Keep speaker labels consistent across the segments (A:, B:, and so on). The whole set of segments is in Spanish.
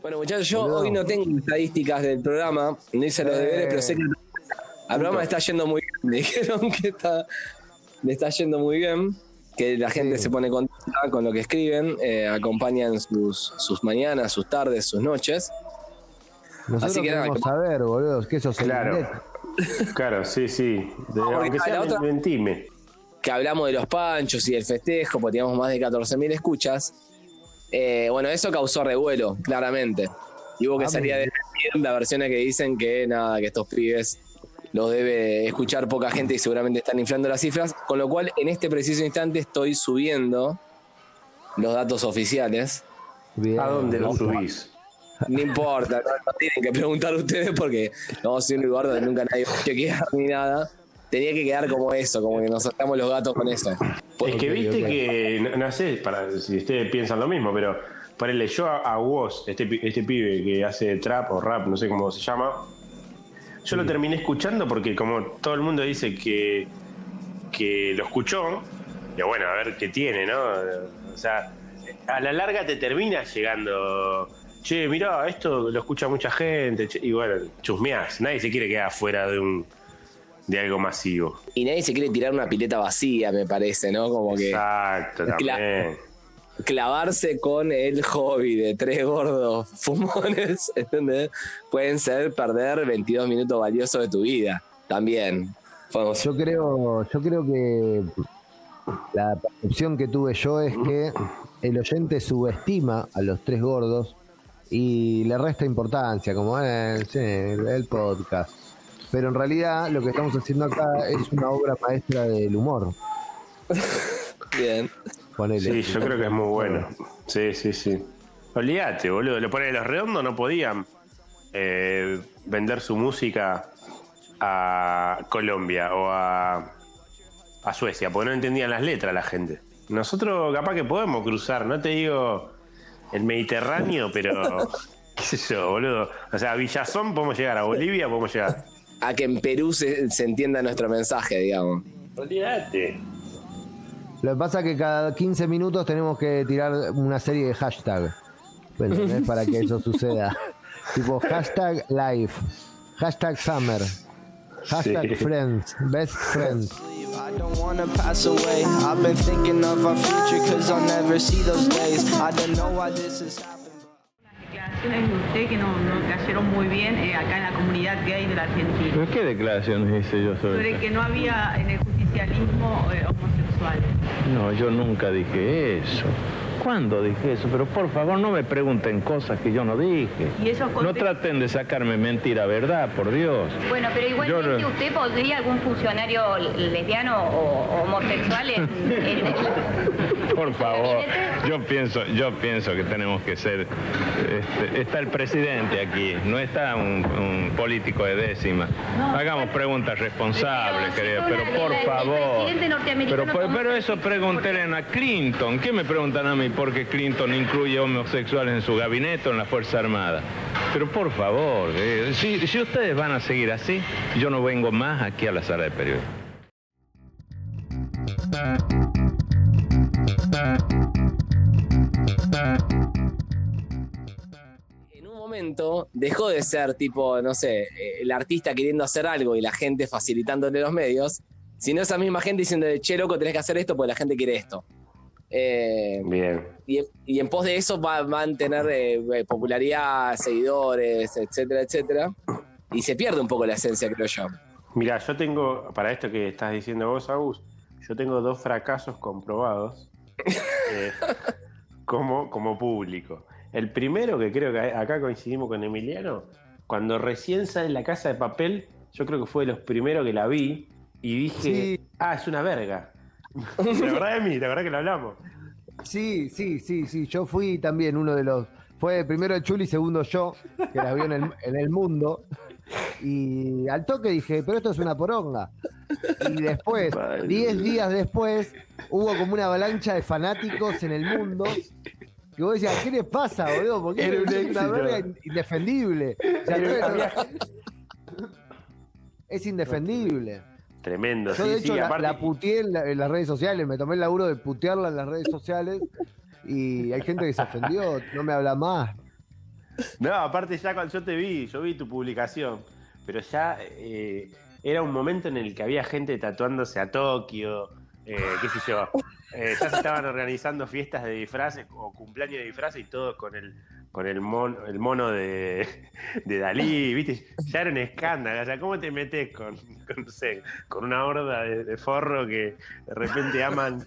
A: Bueno, muchachos, yo hoy no tengo estadísticas del programa, no hice los deberes, pero sé que al programa está yendo muy bien. Me dijeron que está, le está yendo muy bien, que la gente se pone contenta con lo que escriben, eh, acompañan sus, sus mañanas, sus tardes, sus noches.
B: Nosotros
A: Así que nada, que-
B: saber, boludo, que eso se
C: Claro. Claro, sí, sí. De- aunque sea
A: la otra-
C: mentime.
A: que hablamos de los panchos y del festejo, porque teníamos más de 14.000 escuchas. Eh, bueno, eso causó revuelo, claramente. Y hubo que
B: Ah,
A: salir a decir las versiones que dicen que nada, que estos pibes los debe escuchar poca gente y seguramente están inflando las cifras. Con lo cual, en este preciso instante estoy subiendo los datos oficiales.
B: Bien.
C: ¿A dónde lo
B: Opa.
C: subís?
A: No importa, no, no tienen que preguntar ustedes porque no vamos a ir a un lugar donde nunca nadie va a chequear ni nada. Tenía que quedar como eso, como que nos sacamos los gatos con eso.
C: Es que viste que, no, no sé para, si ustedes piensan lo mismo, pero ponele yo a, a Woz, este, pi- este pibe que hace trap o rap, no sé cómo se llama, yo lo terminé escuchando porque como todo el mundo dice que, que lo escuchó, y bueno, a ver qué tiene, ¿no? O sea, a la larga te termina llegando, che, mirá, esto lo escucha mucha gente, che", y bueno, chusmeás, nadie se quiere quedar fuera de un de algo masivo.
A: Y nadie se quiere tirar una pileta vacía, me parece, ¿no? Como que
C: Exacto,
A: Cla-
C: también.
A: clavarse con el hobby de tres gordos fumones, ¿entendés? Pueden ser perder 22 minutos valiosos de tu vida. También. Podemos-
B: Yo creo, yo creo que la percepción que tuve yo es que el oyente subestima a los tres gordos y le resta importancia, como eh, sí, el podcast. Pero en realidad lo que estamos haciendo acá es una obra maestra del humor.
A: Bien.
B: Ponele.
C: Sí, yo creo que es muy bueno. Sí, sí, sí. Olvídate, boludo. Lo pone los redondos, no podían eh, vender su música a Colombia o a, a Suecia, porque no entendían las letras la gente. Nosotros capaz que podemos cruzar, no te digo el Mediterráneo, pero qué sé yo, boludo. O sea, a Villazón podemos llegar, a Bolivia podemos llegar.
A: A que en Perú se, se entienda nuestro mensaje, digamos.
C: Olvídate.
B: Lo que pasa es que cada 15 minutos tenemos que tirar una serie de hashtag. ¿entendés? Para que eso suceda. tipo hashtag life, hashtag summer, hashtag
C: Sí.
B: friends, best friends.
D: I don't wanna pass away. I've been thinking of our future, cause I'll never see those days. I don't know why this is happening.
E: Declaraciones de usted que no, no cayeron muy bien eh, acá en la comunidad gay de la Argentina.
F: ¿Pero qué declaraciones hice yo sobre
E: Sobre
F: eso?
E: que no había en el justicialismo eh, homosexuales.
F: No, yo nunca dije eso. ¿Cuándo dije eso? Pero por favor no me pregunten cosas que yo no dije.
E: Y esos
F: No traten de sacarme mentira, ¿verdad? Por Dios.
G: Bueno, pero igualmente
F: Yo-
G: usted podría algún funcionario lesbiano o homosexual en, en-
F: Por favor, yo pienso, yo pienso que tenemos que ser. este, está el presidente aquí, no está un, un político de décima. Hagamos preguntas responsables,
G: si
F: pero por favor. pero eso pregúntenle a Clinton. ¿Qué me preguntan a mí por qué Clinton incluye homosexuales en su gabinete o en la Fuerza Armada? Pero por favor, eh, si, si ustedes van a seguir así, yo no vengo más aquí a la sala de periodismo.
A: En un momento dejó de ser tipo, no sé, eh, el artista queriendo hacer algo y la gente facilitándole los medios, sino esa misma gente diciendo, che, loco, tenés que hacer esto porque la gente quiere esto. Eh,
C: Bien.
A: y, y en pos de eso va, van a tener eh, popularidad, seguidores, etcétera, etcétera. Y se pierde un poco la esencia, creo yo.
C: Mira, yo tengo, para esto que estás diciendo vos, Agus, yo tengo dos fracasos comprobados eh, como, como público. El primero, que creo que acá coincidimos con Emiliano, cuando recién sale la casa de papel, yo creo que fue de los primeros que la vi y dije,
B: Sí.
C: ah, es una verga. la verdad de mí, la verdad que lo hablamos.
B: Sí, sí, sí, sí. Yo fui también uno de los. Fue primero el Chuli, segundo yo, que la vio en el, en el mundo. Y al toque dije, pero esto es una poronga. Y después,
C: Padre.
B: 10 días después, hubo como una avalancha de fanáticos en el mundo. Y vos decías, ¿qué les pasa, boludo? Porque
C: Era
B: una verga indefendible. O sea,
C: Era-
B: no- es indefendible.
C: Tremendo,
B: Yo,
C: sí,
B: de hecho,
C: sí,
B: la,
C: aparte-
B: la puteé en, la- en las redes sociales, me tomé el laburo de putearla en las redes sociales y hay gente que se ofendió, no me habla más.
C: No, aparte ya cuando yo te vi, yo vi tu publicación, pero ya eh, era un momento en el que había gente tatuándose a Tokio, eh, qué sé yo. Eh, ya se estaban organizando fiestas de disfraces o cumpleaños de disfraces y todo con el con el mono, el mono de, de Dalí, ¿viste? Ya era un escándalo. O sea, ¿cómo te metes con, con, no sé, con una horda de, de forro que de repente aman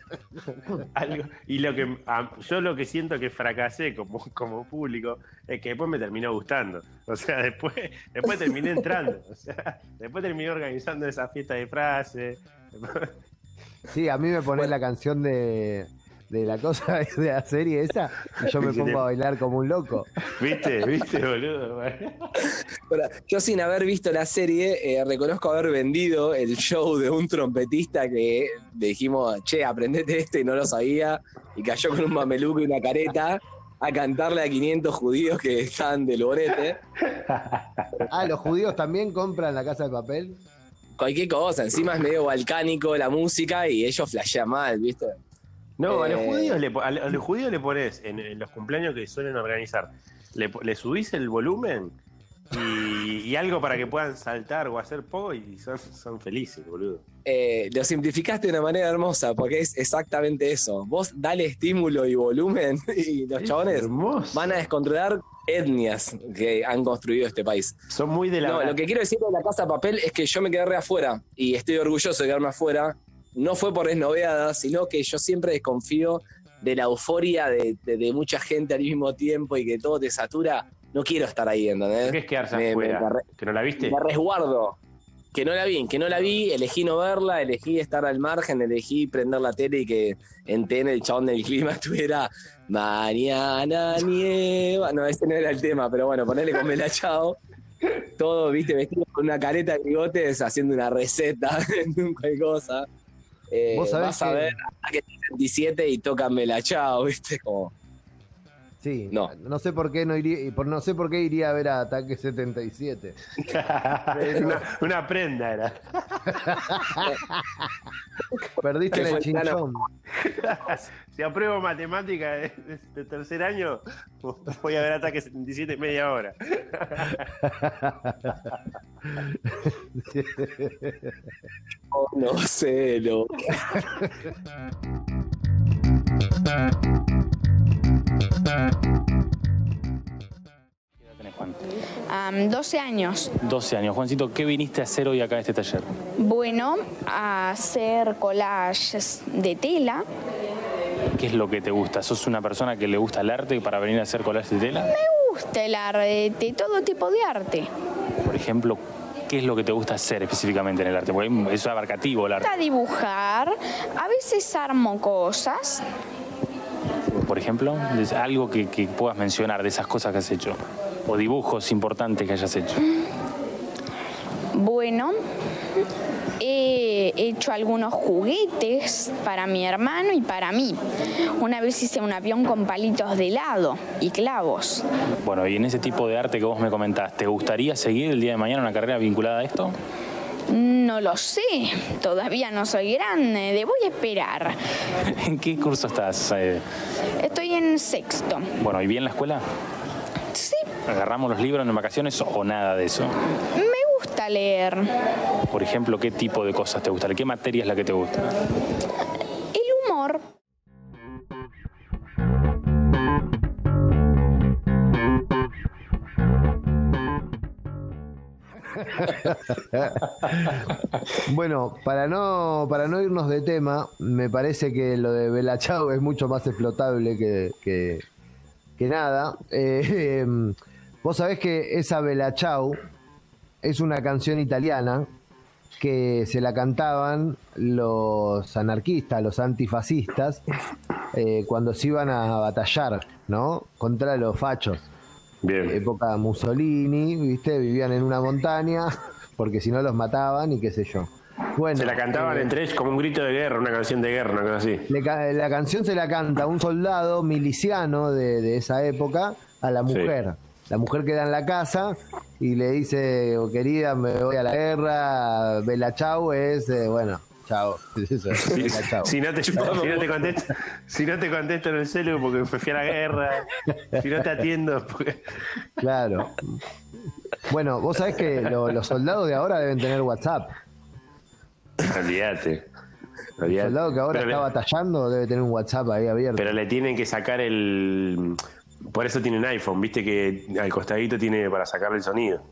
C: algo? Y lo que a- yo lo que siento que fracasé como, como público es que después me terminó gustando. O sea, después, después terminé entrando. O sea, después terminé organizando esa fiesta de frase.
B: Sí, a mí me pones la canción de, de la cosa de la serie esa y yo me
C: Y se te-
B: pongo a bailar como un loco.
C: ¿Viste? ¿Viste, boludo?
A: Ahora, yo sin haber visto la serie, eh, reconozco haber vendido el show de un trompetista que le dijimos, che, aprendete esto y no lo sabía, y cayó con un mameluco y una careta a cantarle a 500 judíos que estaban del borete.
B: Ah, los judíos también compran la casa de papel.
A: Cualquier cosa, encima es medio balcánico la música y ellos flashean mal, ¿viste?
C: No, a los
A: Eh,
C: judíos le, a los judíos le pones en, en los cumpleaños que suelen organizar, le, le subís el volumen y, y algo para que puedan saltar o hacer poco y son, son felices, boludo.
A: eh, lo simplificaste de una manera hermosa, porque es exactamente eso. Vos dale estímulo y volumen y los chabones
C: Hermoso.
A: van a descontrolar etnias que han construido este país.
C: Son muy de la.
A: No, lo que quiero decir de la Casa de Papel es que yo me quedé re afuera y estoy orgulloso de quedarme afuera. No fue por esnoveada, sino que yo siempre desconfío de la euforia de, de- de mucha gente al mismo tiempo y que todo te satura. No quiero estar ahí, ¿entendés?
C: ¿Qué es quedarse
A: Me- me-
C: afuera?
A: me re-
C: ¿Que no la viste?
A: me resguardo. Que no la vi, que no la vi, elegí no verla, elegí estar al margen, elegí prender la tele y que en TN el chabón del clima estuviera mañana nieva. No, ese no era el tema, pero bueno, ponerle con Mela Chao. Todo, viste, vestido con una careta de bigotes haciendo una receta en cualquier cosa. Eh,
B: Vos sabés
A: vas a
B: que-
A: ver a que 77 y tocan Mela Chao, viste, como.
B: Sí,
A: No.
B: no sé por qué no iría, y por, no sé por qué iría a ver a Ataque 77.
C: una, una prenda era.
B: Perdiste el chinchón.
C: si apruebo matemática de, de- de tercer año, voy a ver ataque 77 media hora.
A: oh, no sé, lo.
H: Am, 12 años.
I: 12 años. Juancito, ¿qué viniste a hacer hoy acá en este taller?
H: Bueno, a hacer collages de tela.
I: ¿Qué es lo que te gusta? ¿Sos una persona que le gusta el arte para venir a hacer collages de tela?
H: Me gusta el arte, todo tipo de arte.
I: Por ejemplo, ¿qué es lo que te gusta hacer específicamente en el arte? Porque es abarcativo el
H: Me
I: arte.
H: gusta dibujar, a veces armo cosas.
I: Por ejemplo, algo que, que puedas mencionar de esas cosas que has hecho. O dibujos importantes que hayas hecho.
H: Bueno, he hecho algunos juguetes para mi hermano y para mí. Una vez hice un avión con palitos de helado y clavos.
I: Bueno, y en ese tipo de arte que vos me comentás, ¿te gustaría seguir el día de mañana una carrera vinculada a esto?
H: No lo sé, todavía no soy grande, debo esperar.
I: ¿En qué curso estás? eh?
H: Estoy en sexto.
I: bueno, ¿y bien la escuela? ¿Agarramos los libros en vacaciones o nada de eso?
H: me gusta leer.
I: Por ejemplo, ¿qué tipo de cosas te gusta? ¿Qué materia es la que te gusta?
H: El humor.
B: Bueno, para no, para no irnos de tema, me parece que lo de Bella Ciao es mucho más explotable que, que, que nada. Eh, em, Vos sabés que esa Bella Ciao es una canción italiana que se la cantaban los anarquistas, los antifascistas, eh, cuando se iban a batallar, ¿no? Contra los fachos.
C: Bien.
B: Época Mussolini, ¿viste? Vivían en una montaña porque si no los mataban y qué sé yo. Bueno,
C: Se la cantaban
B: eh,
C: entre ellos como un grito de guerra, una canción de guerra, una cosa así.
B: le la canción se la canta un soldado miliciano de, de esa época a la
C: Sí.
B: La mujer queda en la casa y le dice, "Oh, querida, me voy a la guerra, Bella Chau es, eh, bueno, chao. Eso, venga, chao.
C: Si no te, si no te contesto, si no te contesto en el celu porque me fui a la guerra, si no te atiendo porque...
B: Claro. Bueno, vos sabés que lo- los soldados de ahora deben tener WhatsApp.
C: Olvídate.
B: El soldado que ahora
C: Pero le-
B: está batallando debe tener un WhatsApp ahí abierto.
C: Pero le tienen que sacar el. Por eso tienen iPhone, viste que al costadito tiene para sacarle el sonido.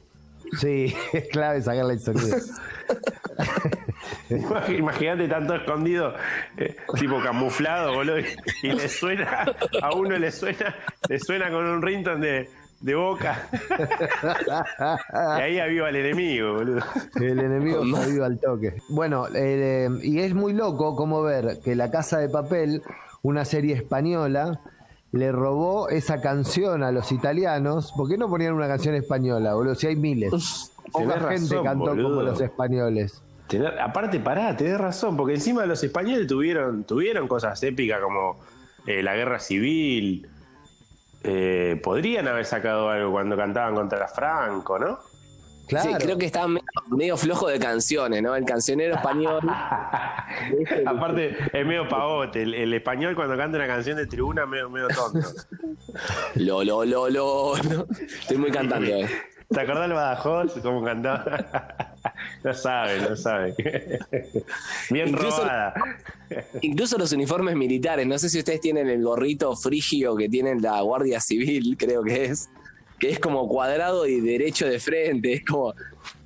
B: Sí, es clave sacarle el sonido.
C: Imag- Imagínate tanto escondido, eh, tipo camuflado, boludo, y, y le suena, a uno le suena, le suena con un rington de, de boca. y ahí aviva el enemigo, boludo.
B: El enemigo se aviva al toque. Bueno, eh, y es muy loco como ver que La Casa de Papel, una serie española, le robó esa canción a los italianos. ¿Por qué no ponían una canción española, boludo? Si hay miles. Poca gente
C: razón,
B: cantó como los españoles.
C: Aparte, pará, tenés razón, porque encima los españoles tuvieron, tuvieron cosas épicas como eh, la guerra civil. Eh, podrían haber sacado algo cuando cantaban contra Franco, ¿no?
B: Claro.
A: Sí, creo que estaba medio, medio flojo de canciones, ¿no? El cancionero español.
C: Aparte, es medio pavote. El, el español cuando canta una canción de tribuna es medio, medio tonto.
A: Lo, lo, lo, lo. Estoy muy cantando, eh.
C: ¿Te acordás del Badajoz? ¿Cómo cantaba? no sabe, no sabe. Bien
A: Incluso-
C: robada.
A: Incluso los uniformes militares, no sé si ustedes tienen el gorrito frigio que tienen la Guardia Civil, creo que es, que es como cuadrado y derecho de frente, es como,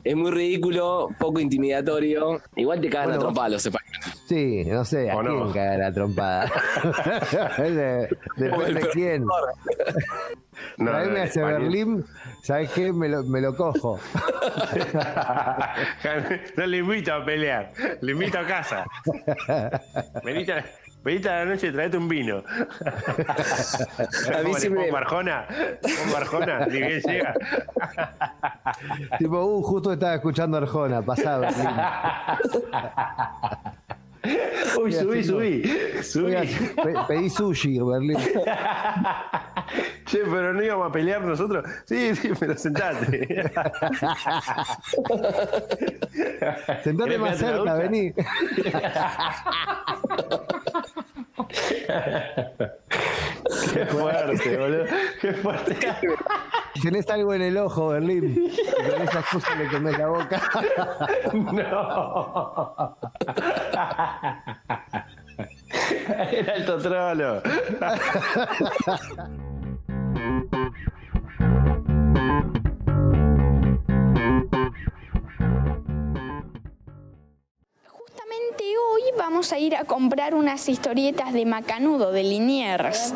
A: es muy ridículo, poco intimidatorio, igual te cagan
B: Bueno,
A: a trompar los españoles.
B: Sí, no sé, ¿a
C: ¿O
B: quién
C: no?
B: caga la trompada? De- Depende de quién.
C: No,
B: Traeme
C: no,
B: a
C: español.
B: Berlín, ¿sabes qué? Me lo, me lo cojo.
C: no le invito a pelear, le invito a casa. Venite, a- venite a la noche y traete un vino.
A: A mí
C: ¿Cómo
A: sí me-
C: Barjona? ¿Pongo Barjona? Ni bien llega.
B: tipo, uh, justo estaba escuchando Arjona, Berlín.
C: Uy, subí, subí. Subí.
B: Pedí sushi, Berlín.
C: Che, pero no íbamos a pelear nosotros. Sí, sí, pero sentate.
B: Sentate
C: ¿Querés
B: más cerca, vení.
C: Qué fuerte, boludo. Qué fuerte.
B: Tenés algo en el ojo, Berlín. Con esa excusa le comés la boca.
C: No. Era el totrolo.
H: Vamos a ir a comprar unas historietas de Macanudo, de Liniers.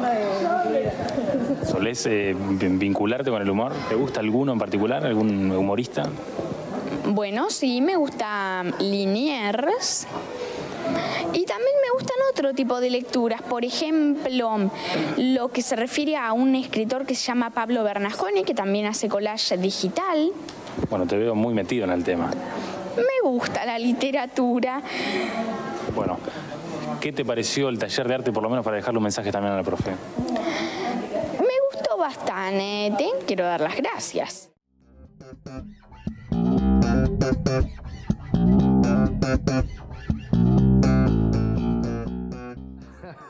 I: ¿Solés eh, vin- vincularte con el humor? ¿Te gusta alguno en particular? ¿Algún humorista?
H: Bueno, sí, me gusta Liniers. Y también me gustan otro tipo de lecturas. Por ejemplo, lo que se refiere a un escritor que se llama Pablo Bernasconi, que también hace collage digital.
I: Bueno, te veo muy metido en el tema.
H: Me gusta la literatura.
I: Bueno, ¿qué te pareció el taller de arte, por lo menos para dejarle un mensaje también a la profe?
H: Me gustó bastante. Quiero dar las gracias.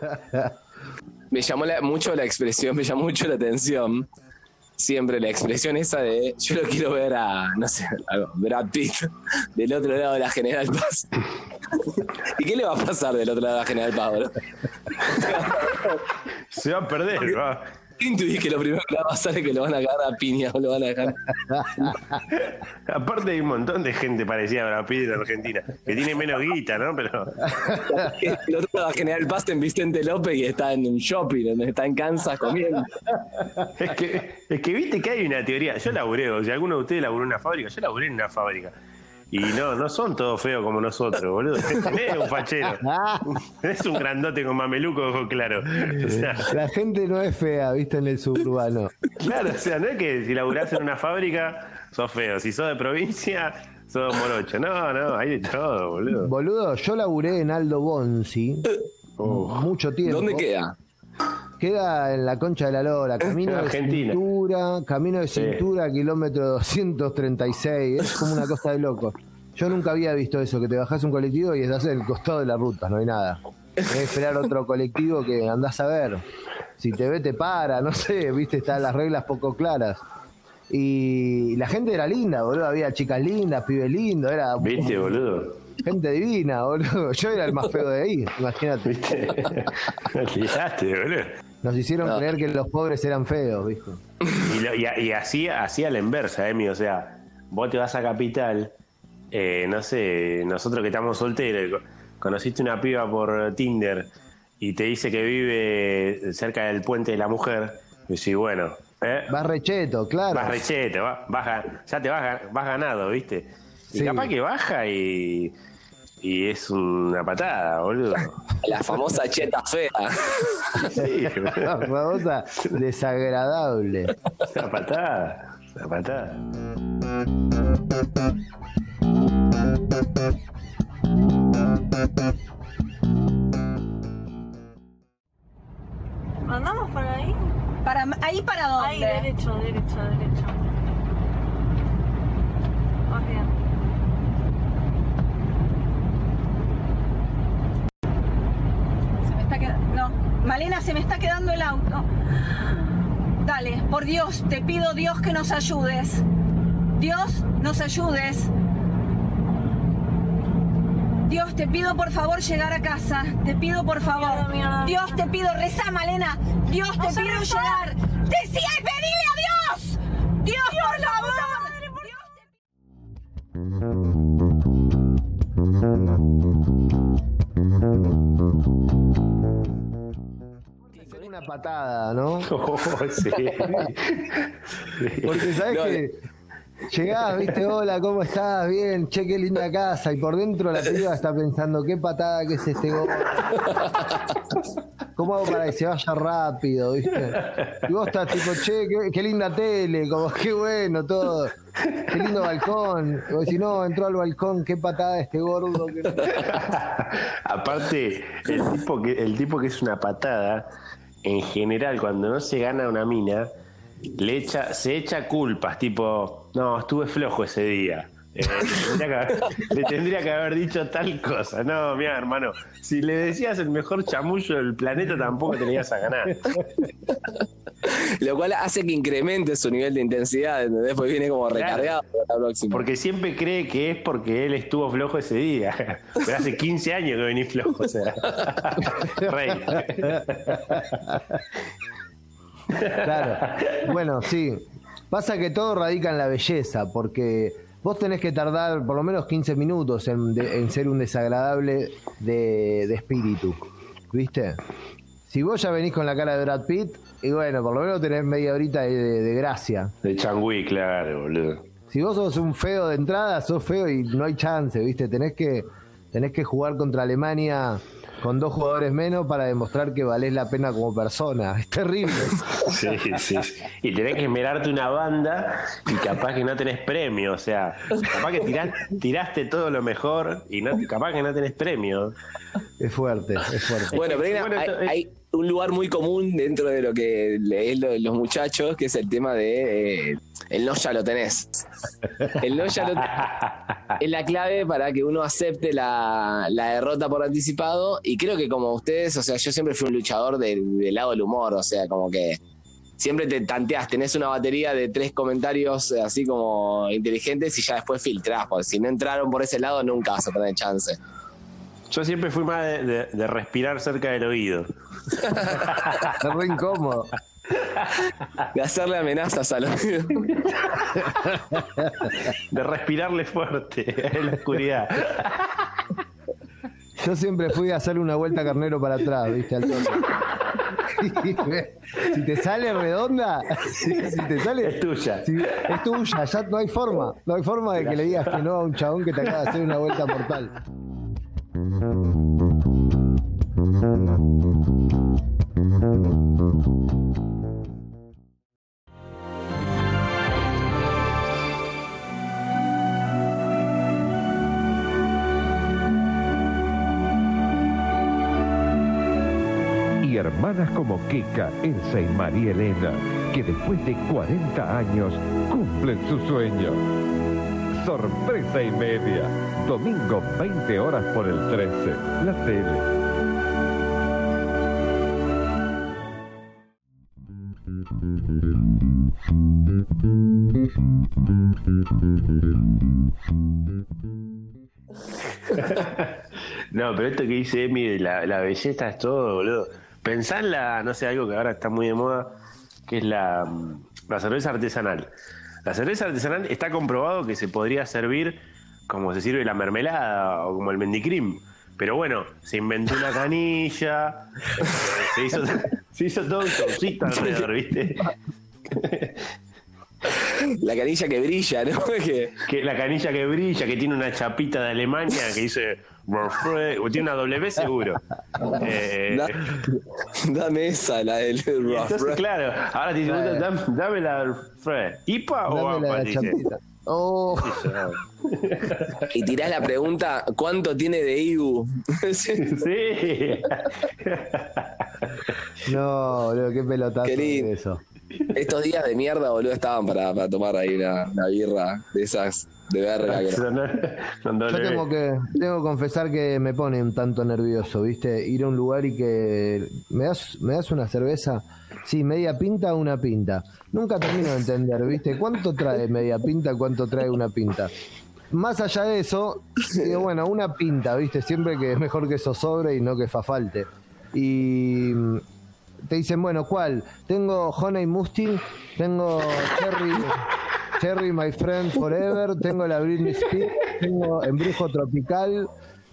A: Me llamó la- mucho la expresión, me llamó mucho la atención. Siempre la expresión esa de yo lo quiero ver a, no sé, a Brad Pitt del otro lado de la General Paz. ¿Y qué le va a pasar del otro lado de la General Paz, bro?
C: Se va a perder, va.
A: Intuí que lo primero que le va a pasar es que lo van a cagar a piña o lo van a dejar.
C: Aparte hay un montón de gente parecida a Brad Pitt en Argentina, que tiene menos guita, ¿no? Pero
A: El otro de la General Paz está en Vicente López y está en un shopping, está en Kansas comiendo.
C: es que, es que viste que hay una teoría. Yo laburé, o si alguno de ustedes laburó en una fábrica, yo laburé en una fábrica. Y no, no son todos feos como nosotros, boludo. Tenés un fachero. Es un grandote con mameluco, ojo claro. O sea,
B: La gente no es fea, viste, en el suburbano.
C: claro, o sea, no es que si laburás en una fábrica, sos feo. Si sos de provincia, sos morocho. No, no, hay de todo, boludo.
B: Boludo, yo laburé en Aldo Bonzi mucho tiempo.
A: ¿Dónde queda?
B: Queda en la concha de la lora, camino de
C: Argentina.
B: cintura, camino de
C: Sí.
B: cintura, kilómetro 236, es como una cosa de loco. Yo nunca había visto eso, que te bajás un colectivo y estás en el costado de la ruta, no hay nada. Que esperar otro colectivo que andás a ver. Si te ve, te para, no sé, viste, están las reglas poco claras. Y la gente era linda, boludo. Había chicas lindas, pibes lindos, era
C: ¿Viste, boludo?
B: gente divina, boludo. Yo era el más feo de ahí, imagínate.
C: ¿Viste? Olvidaste, boludo.
B: Nos hicieron
A: No.
B: creer que los pobres eran feos, ¿viste?
C: Y, lo- y, y así, así a la inversa, Emi. O sea, vos te vas a Capital, eh, no sé, nosotros que estamos solteros, co- conociste una piba por Tinder y te dice que vive cerca del puente de la mujer. Y decís, bueno, ¿eh?
B: Vas recheto, claro.
C: vas rechete, va- vas ya te vas, vas ganado, ¿viste? Y
B: Sí.
C: capaz que baja y, y es una patada, boludo.
A: La famosa cheta fea.
C: Sí,
B: La famosa desagradable.
C: una patada, una patada.
J: ¿Andamos para ahí?
K: Para, ¿Ahí para dónde?
J: Ahí, derecho, derecho, derecho. Más bien.
K: Se me está quedando. No, Malena, se me está quedando el auto. Dale, por Dios, te pido Dios que nos ayudes. Dios, nos ayudes. Dios, te pido por favor llegar a casa. Te pido por favor. Dios, te pido, reza, Malena. Dios, te pido llegar. ¡Decía y pedile a Dios! Dios, por
B: patada, ¿no?
C: Oh, sí.
B: Porque sabes
A: No,
B: que llegás, viste, hola, ¿cómo estás? Bien, che, qué linda casa. Y por dentro la piba está pensando, qué patada que es este gol. ¿Cómo hago para que se vaya rápido, viste? Y vos estás tipo, che, qué, qué linda tele, como qué bueno todo. Qué lindo balcón. Vos decís, no, entró al balcón, qué patada este gordo. que no".
C: Aparte, el tipo, que, el tipo que es una patada, en general, cuando no se gana una mina, le echa, se echa culpas, tipo, no, estuve flojo ese día. Eh, le, tendría que haber, le dicho tal cosa. No, mira, hermano, si le decías el mejor chamullo del planeta, tampoco tenías a ganar.
A: Lo cual hace que incremente su nivel de intensidad, ¿entendés? Porque viene como recargado para la próxima.
C: Porque siempre cree que es porque él estuvo flojo ese día. Pero hace 15 años que venís flojo, o sea. Rey.
B: Claro. Bueno, sí. Pasa que todo radica en la belleza, porque vos tenés que tardar por lo menos 15 minutos en, de- en ser un desagradable de, de espíritu. ¿Viste? Si vos ya venís con la cara de Brad Pitt, y bueno, por lo menos tenés media horita de, de- de gracia.
C: De Changui, claro, boludo.
B: Si vos sos un feo de entrada, sos feo y no hay chance, ¿viste? Tenés que, tenés que jugar contra Alemania con dos jugadores menos para demostrar que valés la pena como persona. Es terrible.
C: Sí, sí. Y tenés que esmerarte una banda y capaz que no tenés premio. O sea, capaz que tirás- tiraste todo lo mejor y no, capaz que no tenés premio.
B: Es fuerte, es fuerte.
A: Bueno, pero hay, una-
C: Bueno,
A: hay-
C: esto-
A: hay un lugar muy común dentro de lo que es lo de los muchachos, que es el tema de eh, el no ya lo tenés. El no ya lo tenés es la clave para que uno acepte la, la derrota por anticipado. Y creo que como ustedes, o sea, yo siempre fui un luchador del, lado del humor, o sea, como que siempre te tanteás, tenés una batería de tres comentarios eh, así como inteligentes y ya después filtrás, porque si no entraron por ese lado nunca vas a tener chance.
C: Yo siempre fui más de, de- de respirar cerca del oído.
B: Es re incómodo.
A: De hacerle amenazas a los
C: De respirarle fuerte en la oscuridad.
B: Yo siempre fui a hacerle una vuelta a carnero para atrás, ¿viste? Al si te sale redonda, si, si te sale.
C: Es tuya.
B: si- es tuya, ya no hay forma. No hay forma de que le digas que no a un chabón que te acaba de hacer una vuelta mortal.
L: Hermanas como Kika, Elsa y María Elena, que después de 40 años cumplen su sueño. Sorpresa y media. Domingo 20 horas por el 13. La tele.
C: No, pero esto que dice Emi la, la belleza es todo, boludo. Pensá en la, no sé, algo que ahora está muy de moda, que es la, mm, la cerveza artesanal. La cerveza artesanal está comprobado que se podría servir como se sirve la mermelada o como el mendicrim. Pero bueno, se inventó una canilla, eh, se hizo, se hizo todo un showcito alrededor, ¿viste?
A: La canilla que brilla, ¿no? Que-
C: Que la canilla que brilla, que tiene una chapita de Alemania que dice tiene una W seguro. Eh,
A: Da- dame esa, la del
C: entonces, claro, ahora te dicen, dame, dame la Warfare. ¿IPA o
B: chapita. Oh,
A: Y tirás la pregunta, ¿cuánto tiene de IBU?
C: Sí.
B: no, boludo, qué pelotazo
A: Qué lindo.
B: eso.
A: Estos días de mierda, boludo, estaban para, para tomar ahí una, una birra de esas de verga. que-
B: Yo tengo que, tengo que confesar que me pone un tanto nervioso, ¿viste? Ir a un lugar y que me das, me das una cerveza, sí, media pinta o una pinta. Nunca termino de entender, ¿viste? ¿Cuánto trae media pinta, cuánto trae una pinta? Más allá de eso, digo, bueno, una pinta, ¿viste? Siempre que es mejor que eso sobre y no que fa falte. Y te dicen, bueno, ¿cuál? Tengo Honey Mustang, tengo Cherry, Cherry My Friend Forever, tengo la Britney Spears, tengo Embrujo Tropical.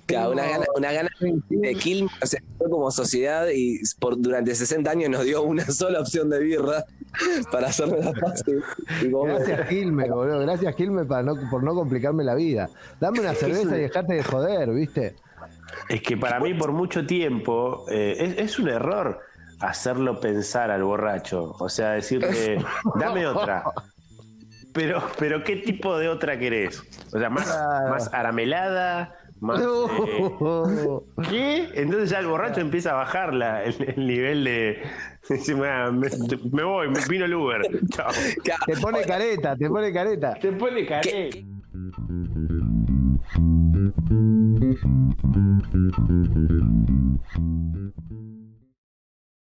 A: Claro, una gana, una gana de Kill se fue como sociedad y por durante 60 años nos dio una sola opción de birra para hacerme la como-
B: Gracias Gilme, boludo. Gracias Gilme para no, por no complicarme la vida. Dame una cerveza y dejate de joder, ¿viste?
C: Es que para mí por mucho tiempo eh, es, es un error hacerlo pensar al borracho. O sea, decirle, dame otra. Pero, pero ¿qué tipo de otra querés? O sea, más, más aramelada, más... eh, ¿Qué? Entonces ya el borracho empieza a bajar la- el, el nivel de... dice, "Ah, me, me voy, me vino el Uber. Chao.
B: Te pone careta, te pone careta.
C: Te pone careta.